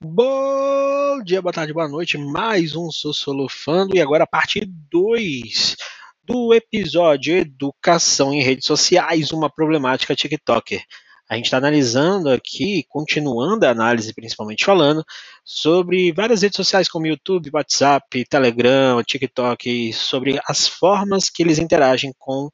Bom dia, boa tarde, boa noite. Mais um Sussolofando e agora a parte 2 do episódio Educação em Redes Sociais, uma problemática TikToker. A gente está analisando aqui, continuando a análise, principalmente falando, sobre várias redes sociais como YouTube, WhatsApp, Telegram, TikTok, sobre as formas que eles interagem com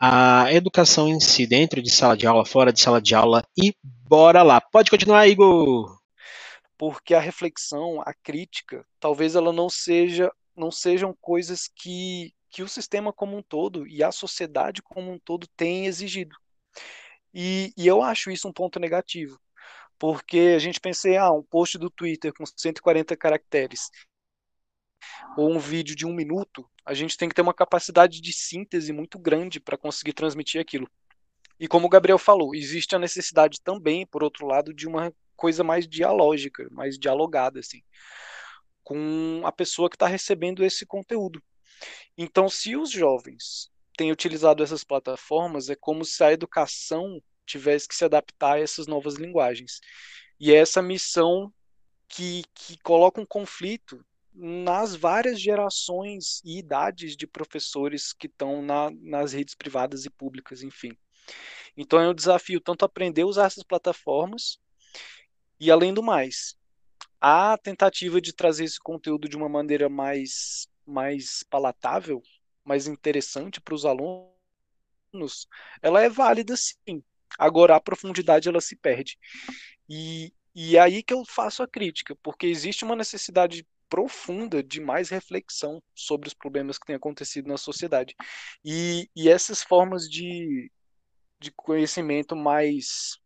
a educação em si, dentro de sala de aula, fora de sala de aula, e bora lá. Pode continuar, Igor porque a reflexão, a crítica, talvez ela não seja não sejam coisas que, que o sistema como um todo e a sociedade como um todo tem exigido. E, e eu acho isso um ponto negativo, porque a gente pensa, ah, um post do Twitter com 140 caracteres ou um vídeo de um minuto, a gente tem que ter uma capacidade de síntese muito grande para conseguir transmitir aquilo. E como o Gabriel falou, existe a necessidade também, por outro lado, de uma coisa mais dialógica, mais dialogada, assim, com a pessoa que está recebendo esse conteúdo. Então, se os jovens têm utilizado essas plataformas, é como se a educação tivesse que se adaptar a essas novas linguagens. E é essa missão que, que coloca um conflito nas várias gerações e idades de professores que estão na, nas redes privadas e públicas, enfim. Então é um desafio tanto aprender a usar essas plataformas, e além do mais, a tentativa de trazer esse conteúdo de uma maneira mais, mais palatável, mais interessante para os alunos, ela é válida sim. Agora a profundidade ela se perde. E, e é aí que eu faço a crítica, porque existe uma necessidade profunda de mais reflexão sobre os problemas que têm acontecido na sociedade. E, e essas formas de, de conhecimento mais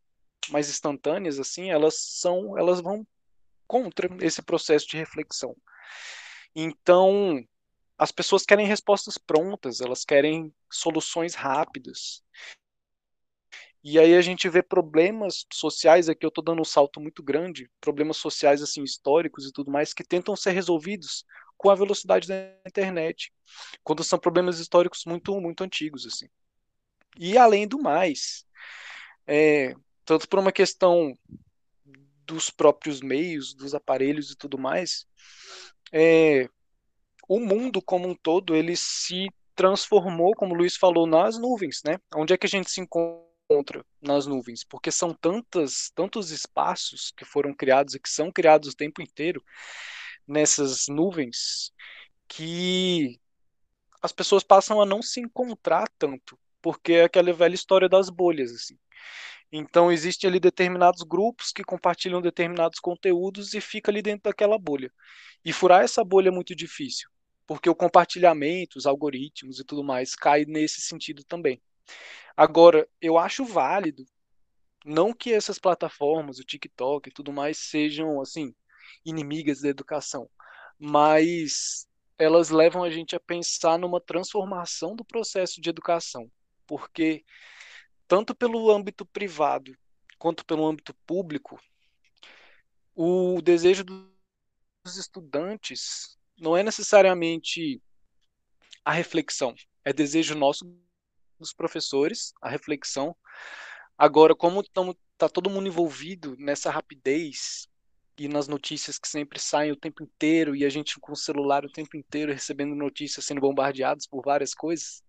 mais instantâneas assim, elas são, elas vão contra esse processo de reflexão. Então, as pessoas querem respostas prontas, elas querem soluções rápidas. E aí a gente vê problemas sociais, aqui eu estou dando um salto muito grande, problemas sociais assim históricos e tudo mais que tentam ser resolvidos com a velocidade da internet, quando são problemas históricos muito muito antigos assim. E além do mais, é, tanto por uma questão dos próprios meios, dos aparelhos e tudo mais, é, o mundo como um todo ele se transformou, como o Luiz falou, nas nuvens, né? Onde é que a gente se encontra nas nuvens? Porque são tantas, tantos espaços que foram criados e que são criados o tempo inteiro nessas nuvens que as pessoas passam a não se encontrar tanto, porque é aquela velha história das bolhas, assim. Então, existem ali determinados grupos que compartilham determinados conteúdos e fica ali dentro daquela bolha. E furar essa bolha é muito difícil, porque o compartilhamento, os algoritmos e tudo mais cai nesse sentido também. Agora, eu acho válido, não que essas plataformas, o TikTok e tudo mais, sejam, assim, inimigas da educação, mas elas levam a gente a pensar numa transformação do processo de educação, porque tanto pelo âmbito privado quanto pelo âmbito público, o desejo dos estudantes não é necessariamente a reflexão, é desejo nosso dos professores, a reflexão. Agora, como está todo mundo envolvido nessa rapidez e nas notícias que sempre saem o tempo inteiro e a gente com o celular o tempo inteiro recebendo notícias, sendo bombardeados por várias coisas,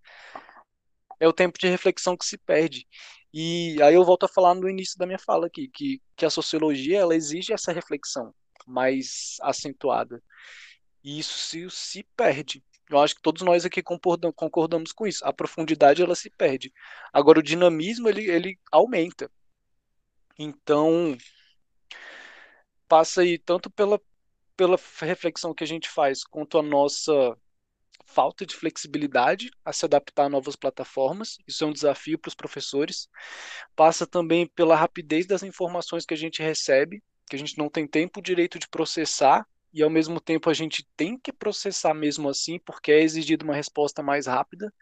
é o tempo de reflexão que se perde. E aí eu volto a falar no início da minha fala aqui, que, que a sociologia ela exige essa reflexão mais acentuada. E isso se, se perde. Eu acho que todos nós aqui concordamos, com isso. A profundidade ela se perde. Agora o dinamismo ele, ele aumenta. Então passa aí tanto pela, pela reflexão que a gente faz quanto a nossa falta de flexibilidade a se adaptar a novas plataformas, isso é um desafio para os professores. Passa também pela rapidez das informações que a gente recebe, que a gente não tem tempo direito de processar e ao mesmo tempo a gente tem que processar mesmo assim, porque é exigido uma resposta mais rápida,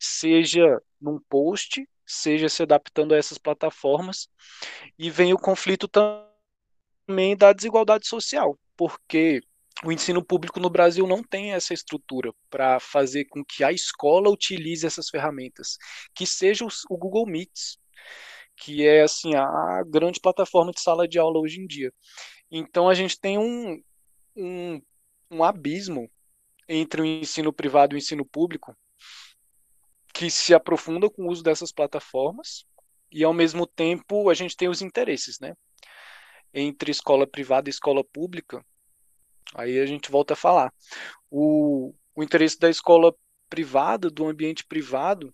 seja num post, seja se adaptando a essas plataformas. E vem o conflito também da desigualdade social, porque o ensino público no Brasil não tem essa estrutura para fazer com que a escola utilize essas ferramentas, que seja o Google Meets, que é assim a grande plataforma de sala de aula hoje em dia. Então a gente tem um, um, um abismo entre o ensino privado e o ensino público que se aprofunda com o uso dessas plataformas e ao mesmo tempo a gente tem os interesses, né? Entre escola privada e escola pública. Aí a gente volta a falar. O, o interesse da escola privada, do ambiente privado,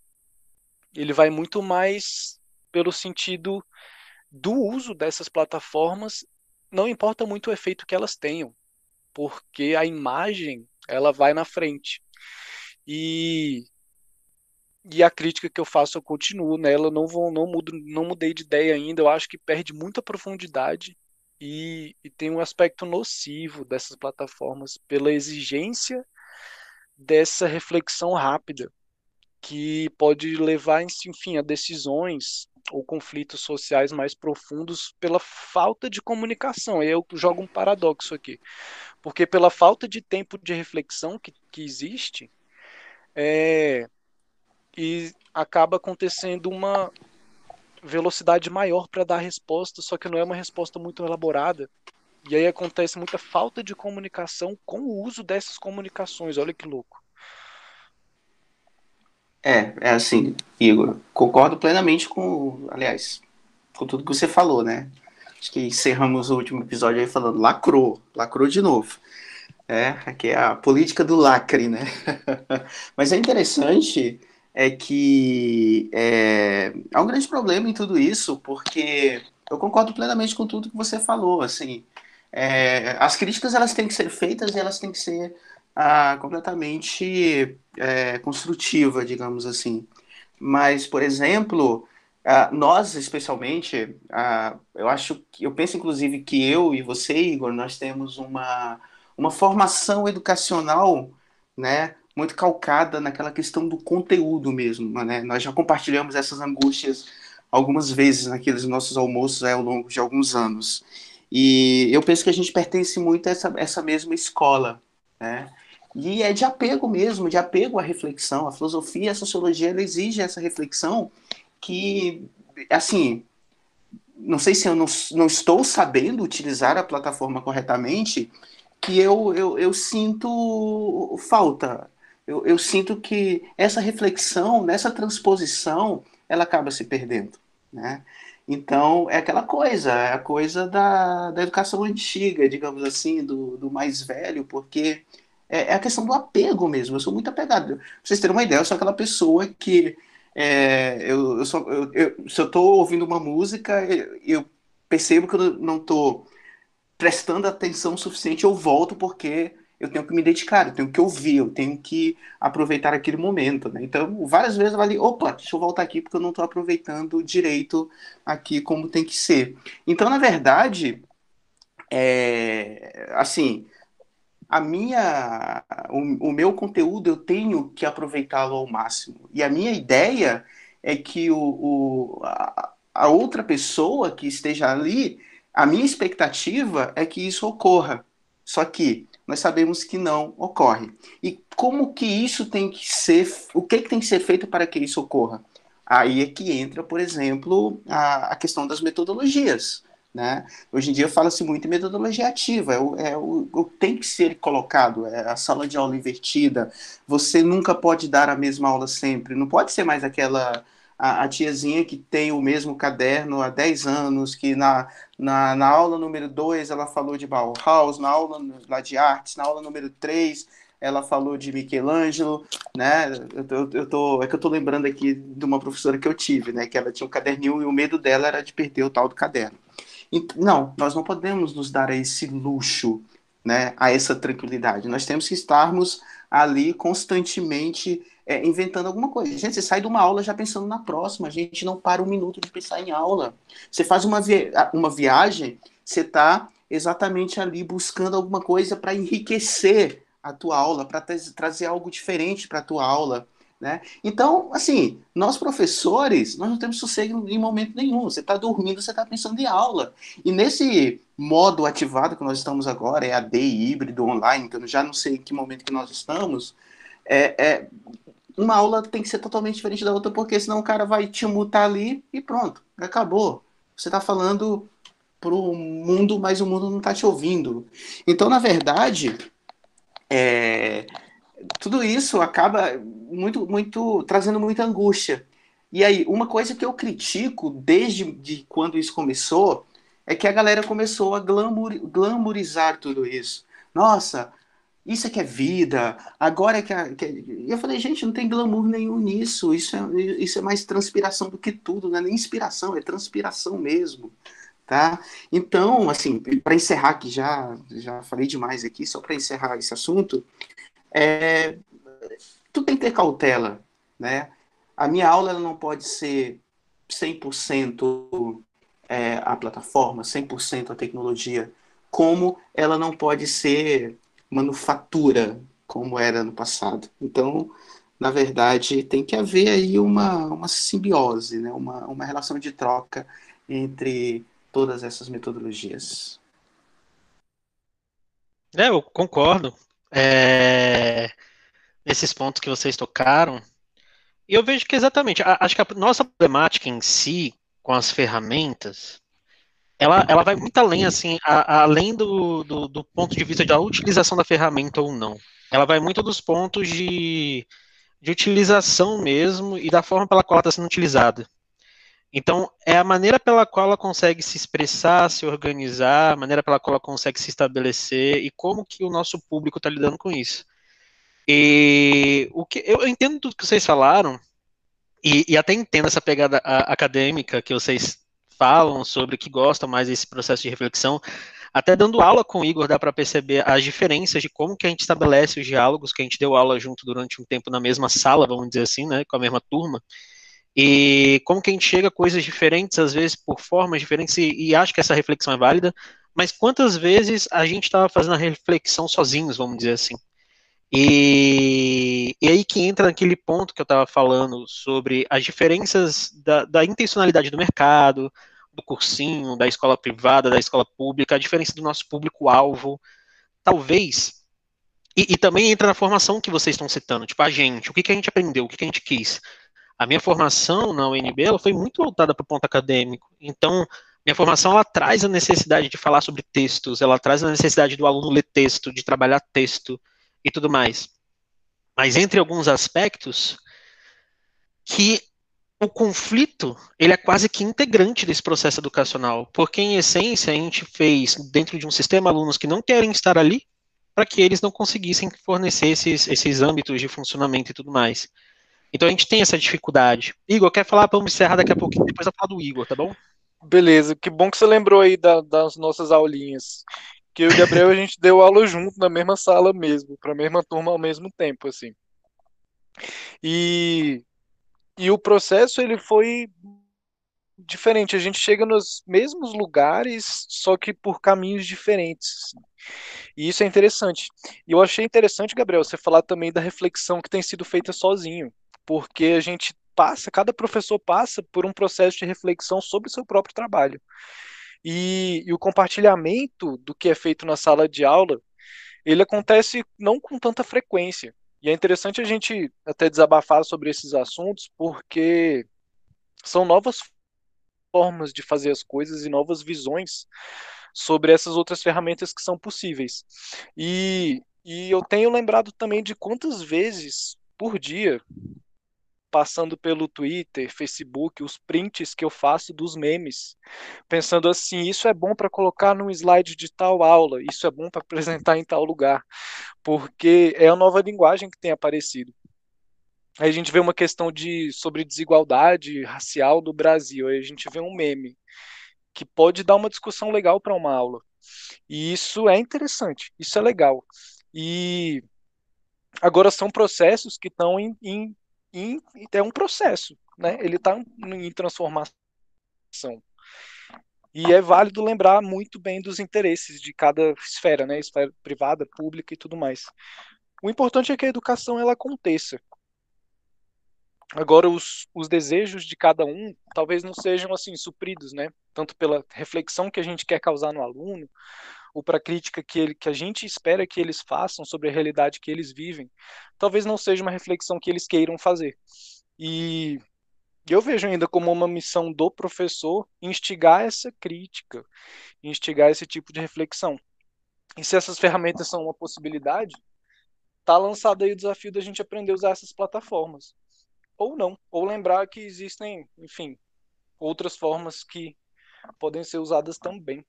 ele vai muito mais pelo sentido do uso dessas plataformas, não importa muito o efeito que elas tenham, porque a imagem ela vai na frente. E e a crítica que eu faço eu continuo nela, não vou não mudo, não mudei de ideia ainda, eu acho que perde muita profundidade e, e tem um aspecto nocivo dessas plataformas pela exigência dessa reflexão rápida que pode levar, enfim, a decisões ou conflitos sociais mais profundos pela falta de comunicação. Eu jogo um paradoxo aqui, porque pela falta de tempo de reflexão que, que existe, é, e acaba acontecendo uma velocidade maior para dar a resposta, só que não é uma resposta muito elaborada. E aí acontece muita falta de comunicação com o uso dessas comunicações. Olha que louco. É, é assim, Igor, concordo plenamente com, aliás, com tudo que você falou, né? Acho que encerramos o último episódio aí falando lacrou, lacrou de novo. É, aqui é a política do lacre, né? Mas é interessante é que é, há um grande problema em tudo isso, porque eu concordo plenamente com tudo que você falou, assim, é, as críticas elas têm que ser feitas e elas têm que ser ah, completamente é, construtiva, digamos assim. Mas, por exemplo, ah, nós especialmente, ah, eu acho que eu penso inclusive que eu e você, Igor, nós temos uma, uma formação educacional, né, muito calcada naquela questão do conteúdo mesmo, né? Nós já compartilhamos essas angústias algumas vezes naqueles nossos almoços ao longo de alguns anos. E eu penso que a gente pertence muito a essa, essa mesma escola, né? E é de apego mesmo, de apego à reflexão. A filosofia, a sociologia, ela exige essa reflexão que, assim, não sei se eu não, não estou sabendo utilizar a plataforma corretamente, que eu, eu, eu sinto falta eu, eu sinto que essa reflexão, nessa transposição, ela acaba se perdendo, né? Então, é aquela coisa, é a coisa da, da educação antiga, digamos assim, do, do mais velho, porque é, é, a questão do apego mesmo. Eu sou muito apegado. Pra vocês terem uma ideia, eu sou aquela pessoa que é, eu, eu, sou, eu, eu, se eu estou ouvindo uma música, eu, percebo que eu não estou prestando atenção suficiente, eu volto porque eu tenho que me dedicar, eu tenho que ouvir, eu tenho que aproveitar aquele momento, né? Então, várias vezes eu falei, opa, deixa eu voltar aqui porque eu não estou aproveitando direito aqui como tem que ser. Então, na verdade, é, assim, a minha, o, o meu conteúdo eu tenho que aproveitá-lo ao máximo. E a minha ideia é que o, o a, a outra pessoa que esteja ali, a minha expectativa é que isso ocorra. Só que nós sabemos que não ocorre. E como que isso tem que ser, o que, que tem que ser feito para que isso ocorra? Aí é que entra, por exemplo, a, a questão das metodologias. Né? Hoje em dia fala-se muito em metodologia ativa, é o, é o, o, tem que ser colocado, é a sala de aula invertida, você nunca pode dar a mesma aula sempre, não pode ser mais aquela a, a, tiazinha que tem o mesmo caderno há 10 anos, que na, na, na aula número 2 ela falou de Bauhaus, na aula lá de artes, na aula número 3 ela falou de Michelangelo, né? Eu, eu, eu, tô, é que eu tô lembrando aqui de uma professora que eu tive, né? Que ela tinha um caderninho e o medo dela era de perder o tal do caderno. E, não, nós não podemos nos dar a esse luxo, né? A essa tranquilidade. Nós temos que estarmos ali constantemente é, inventando alguma coisa. Gente, você sai de uma aula já pensando na próxima, a gente não para um minuto de pensar em aula. Você faz uma, vi uma viagem, você está exatamente ali buscando alguma coisa para enriquecer a tua aula, para trazer algo diferente para a tua aula. Né? Então, assim, nós professores, nós não temos sossego em momento nenhum. Você está dormindo, você está pensando em aula. E nesse modo ativado que nós estamos agora, é AD híbrido, online, que eu já não sei em que momento que nós estamos, é, é, uma aula tem que ser totalmente diferente da outra, porque senão o cara vai te mutar ali e pronto, acabou. Você está falando para o mundo, mas o mundo não está te ouvindo. Então, na verdade, é, tudo isso acaba muito, muito trazendo muita angústia. E aí, uma coisa que eu critico desde de quando isso começou é que a galera começou a glamour, glamourizar tudo isso. Nossa, isso é que é vida, agora é que, é, que é... eu falei, gente, não tem glamour nenhum nisso, isso é, isso é mais transpiração do que tudo, não é nem inspiração, é transpiração mesmo, tá? Então, assim, para encerrar que já, já falei demais aqui, só para encerrar esse assunto, é, tu tem que ter cautela, né? A minha aula ela não pode ser 100% é, a plataforma, 100% a tecnologia, como ela não pode ser manufatura, como era no passado. Então, na verdade, tem que haver aí uma, uma simbiose, né? uma, uma relação de troca entre todas essas metodologias. É, eu concordo. É... Esses pontos que vocês tocaram. Eu vejo que exatamente, acho que a nossa problemática em si, com as ferramentas, ela, ela vai muito além, assim, a, a, além do, do, do, ponto de vista da utilização da ferramenta ou não. Ela vai muito dos pontos de, de utilização mesmo e da forma pela qual ela está sendo utilizada. Então, é a maneira pela qual ela consegue se expressar, se organizar, a maneira pela qual ela consegue se estabelecer e como que o nosso público está lidando com isso. E o que eu entendo tudo que vocês falaram e, e até entendo essa pegada acadêmica que vocês falam sobre que gostam mais desse processo de reflexão. Até dando aula com o Igor, dá para perceber as diferenças de como que a gente estabelece os diálogos, que a gente deu aula junto durante um tempo na mesma sala, vamos dizer assim, né, com a mesma turma, e como que a gente chega a coisas diferentes, às vezes por formas diferentes, e, e acho que essa reflexão é válida, mas quantas vezes a gente estava fazendo a reflexão sozinhos, vamos dizer assim. E, e, aí que entra naquele ponto que eu estava falando sobre as diferenças da, da, intencionalidade do mercado, do cursinho, da escola privada, da escola pública, a diferença do nosso público-alvo, talvez, e, e, também entra na formação que vocês estão citando, tipo, a gente, o que, que a gente aprendeu, o que, que a gente quis. A minha formação na UNB ela foi muito voltada para o ponto acadêmico, então minha formação ela traz a necessidade de falar sobre textos, ela traz a necessidade do aluno ler texto, de trabalhar texto e tudo mais. Mas entre alguns aspectos que o conflito ele é quase que integrante desse processo educacional, porque em essência a gente fez dentro de um sistema alunos que não querem estar ali para que eles não conseguissem fornecer esses, esses âmbitos de funcionamento e tudo mais. Então a gente tem essa dificuldade. Igor, quer falar? Vamos encerrar daqui a pouquinho, depois eu falo do Igor, tá bom? Beleza, que bom que você lembrou aí da, das nossas aulinhas. Que o Gabriel a gente deu aula junto na mesma sala mesmo, para a mesma turma ao mesmo tempo, assim. E e o processo ele foi diferente. A gente chega nos mesmos lugares, só que por caminhos diferentes. E isso é interessante. E eu achei interessante, Gabriel, você falar também da reflexão que tem sido feita sozinho, porque a gente passa, cada professor passa por um processo de reflexão sobre o seu próprio trabalho. E, e o compartilhamento do que é feito na sala de aula, ele acontece não com tanta frequência. E é interessante a gente até desabafar sobre esses assuntos, porque são novas formas de fazer as coisas e novas visões sobre essas outras ferramentas que são possíveis. E, e eu tenho lembrado também de quantas vezes por dia passando pelo Twitter, Facebook, os prints que eu faço dos memes, pensando assim, isso é bom para colocar num slide de tal aula, isso é bom para apresentar em tal lugar, porque é a nova linguagem que tem aparecido. Aí a gente vê uma questão de sobre desigualdade racial do Brasil, aí a gente vê um meme que pode dar uma discussão legal para uma aula. E isso é interessante, isso é legal. E agora são processos que estão em, em e é um processo, né? Ele está em transformação. E é válido lembrar muito bem dos interesses de cada esfera, né? Esfera privada, pública e tudo mais. O importante é que a educação ela aconteça. Agora, os, os desejos de cada um talvez não sejam assim supridos, né? Tanto pela reflexão que a gente quer causar no aluno, ou para a crítica que, ele, que a gente espera que eles façam sobre a realidade que eles vivem, talvez não seja uma reflexão que eles queiram fazer. E eu vejo ainda como uma missão do professor instigar essa crítica, instigar esse tipo de reflexão. E se essas ferramentas são uma possibilidade, tá lançado aí o desafio da gente aprender a usar essas plataformas. Ou não, ou lembrar que existem, enfim, outras formas que podem ser usadas também.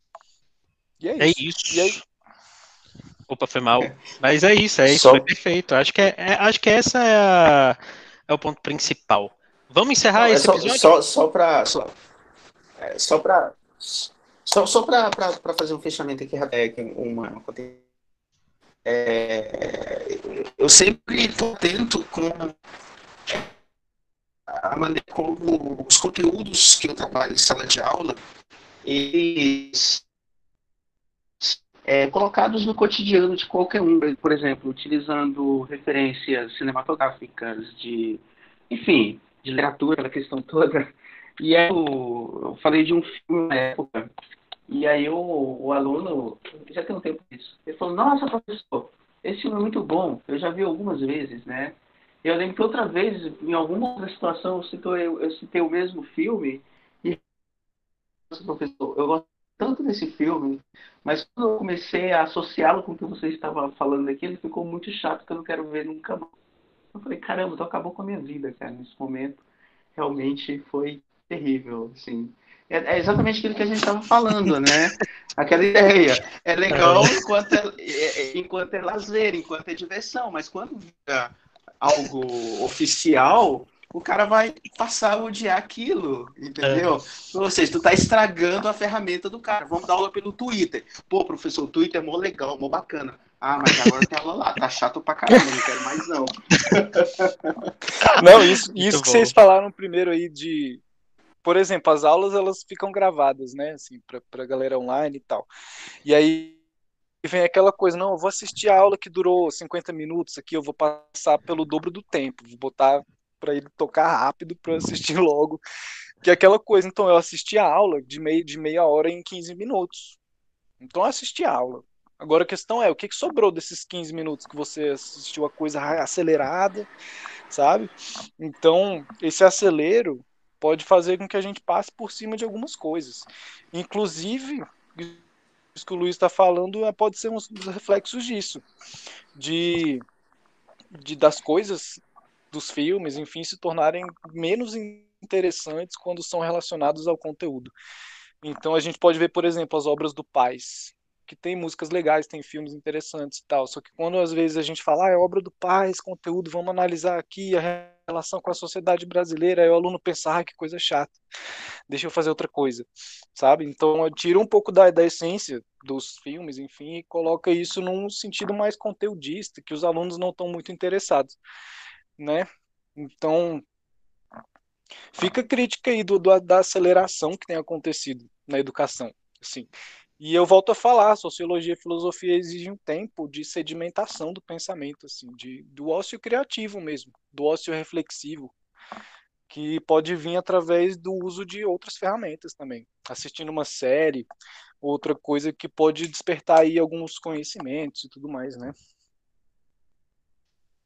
E é, é isso. isso. E aí... Opa, foi mal. Mas é isso, é isso, Só... foi perfeito. Acho que, é, é, acho que essa é, a, é o ponto principal. Vamos encerrar não, esse só, episódio? Só, só para só, é, só para só, só para fazer um fechamento aqui, é, uma, uma é, eu sempre estou atento com a maneira como os conteúdos que eu trabalho em sala de aula, eles é, colocados no cotidiano de qualquer um, por exemplo, utilizando referências cinematográficas, de, enfim, de literatura, a questão toda. E eu, eu falei de um filme na época, e aí o, o aluno, já tem um tempo disso, ele falou, nossa, professor, esse filme é muito bom, eu já vi algumas vezes, né? Eu lembro que outra vez, em alguma outra situação, eu citei, eu citei o mesmo filme e professor, eu gosto tanto desse filme, mas quando eu comecei a associá-lo com o que você estava falando aqui, ele ficou muito chato que eu não quero ver nunca mais. Eu falei, caramba, então acabou com a minha vida, cara, nesse momento. Realmente foi terrível, assim. É, é exatamente aquilo que a gente estava falando, né? Aquela ideia. É legal é. enquanto é, é, é, enquanto é lazer, enquanto é diversão, mas quando vira algo oficial, o cara vai passar a odiar aquilo, entendeu? É. Ou seja, tu tá estragando a ferramenta do cara. Vamos dar aula pelo Twitter. Pô, professor, o Twitter é mó legal, mó bacana. Ah, mas agora tem aula lá, tá chato pra caramba, não quero mais não. Não, isso, isso que bom. vocês falaram primeiro aí de. Por exemplo, as aulas elas ficam gravadas, né? Assim, pra, pra galera online e tal. E aí vem aquela coisa, não, eu vou assistir a aula que durou 50 minutos aqui, eu vou passar pelo dobro do tempo, vou botar para ele tocar rápido para assistir logo. Que é aquela coisa, então eu assisti a aula de meia, de meia hora em 15 minutos. Então eu assisti a aula. Agora a questão é, o que, que sobrou desses 15 minutos que você assistiu a coisa acelerada, sabe? Então, esse acelero pode fazer com que a gente passe por cima de algumas coisas. Inclusive, isso que o Luiz está falando é, pode ser um dos reflexos disso. De, de das coisas dos filmes, enfim, se tornarem menos interessantes quando são relacionados ao conteúdo. Então a gente pode ver, por exemplo, as obras do Paz, que tem músicas legais, tem filmes interessantes e tal. Só que quando às vezes a gente fala, ah, é obra do Paz, conteúdo, vamos analisar aqui a relação com a sociedade brasileira, aí o aluno pensa, ah, que coisa chata, deixa eu fazer outra coisa, sabe? Então eu tiro um pouco da, da essência dos filmes, enfim, e coloca isso num sentido mais conteudista, que os alunos não estão muito interessados né? Então, fica a crítica aí do, do, da aceleração que tem acontecido na educação, assim. E eu volto a falar, sociologia e filosofia exigem um tempo de sedimentação do pensamento, assim, de, do ócio criativo mesmo, do ócio reflexivo, que pode vir através do uso de outras ferramentas também. Assistindo uma série, outra coisa que pode despertar aí alguns conhecimentos e tudo mais, né?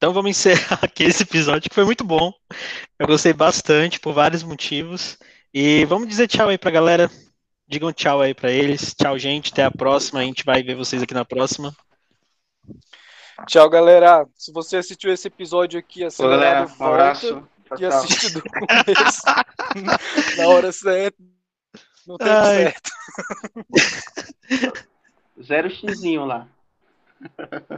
Então vamos encerrar aqui esse episódio que foi muito bom. Eu gostei bastante por vários motivos. E vamos dizer tchau aí pra galera. Digam tchau aí para eles. Tchau, gente. Até a próxima. A gente vai ver vocês aqui na próxima. Tchau, galera. Se você assistiu esse episódio aqui, acelerado, Olá, um abraço. e assiste do começo, na hora certa, no tempo Ai. certo. Zero xizinho lá.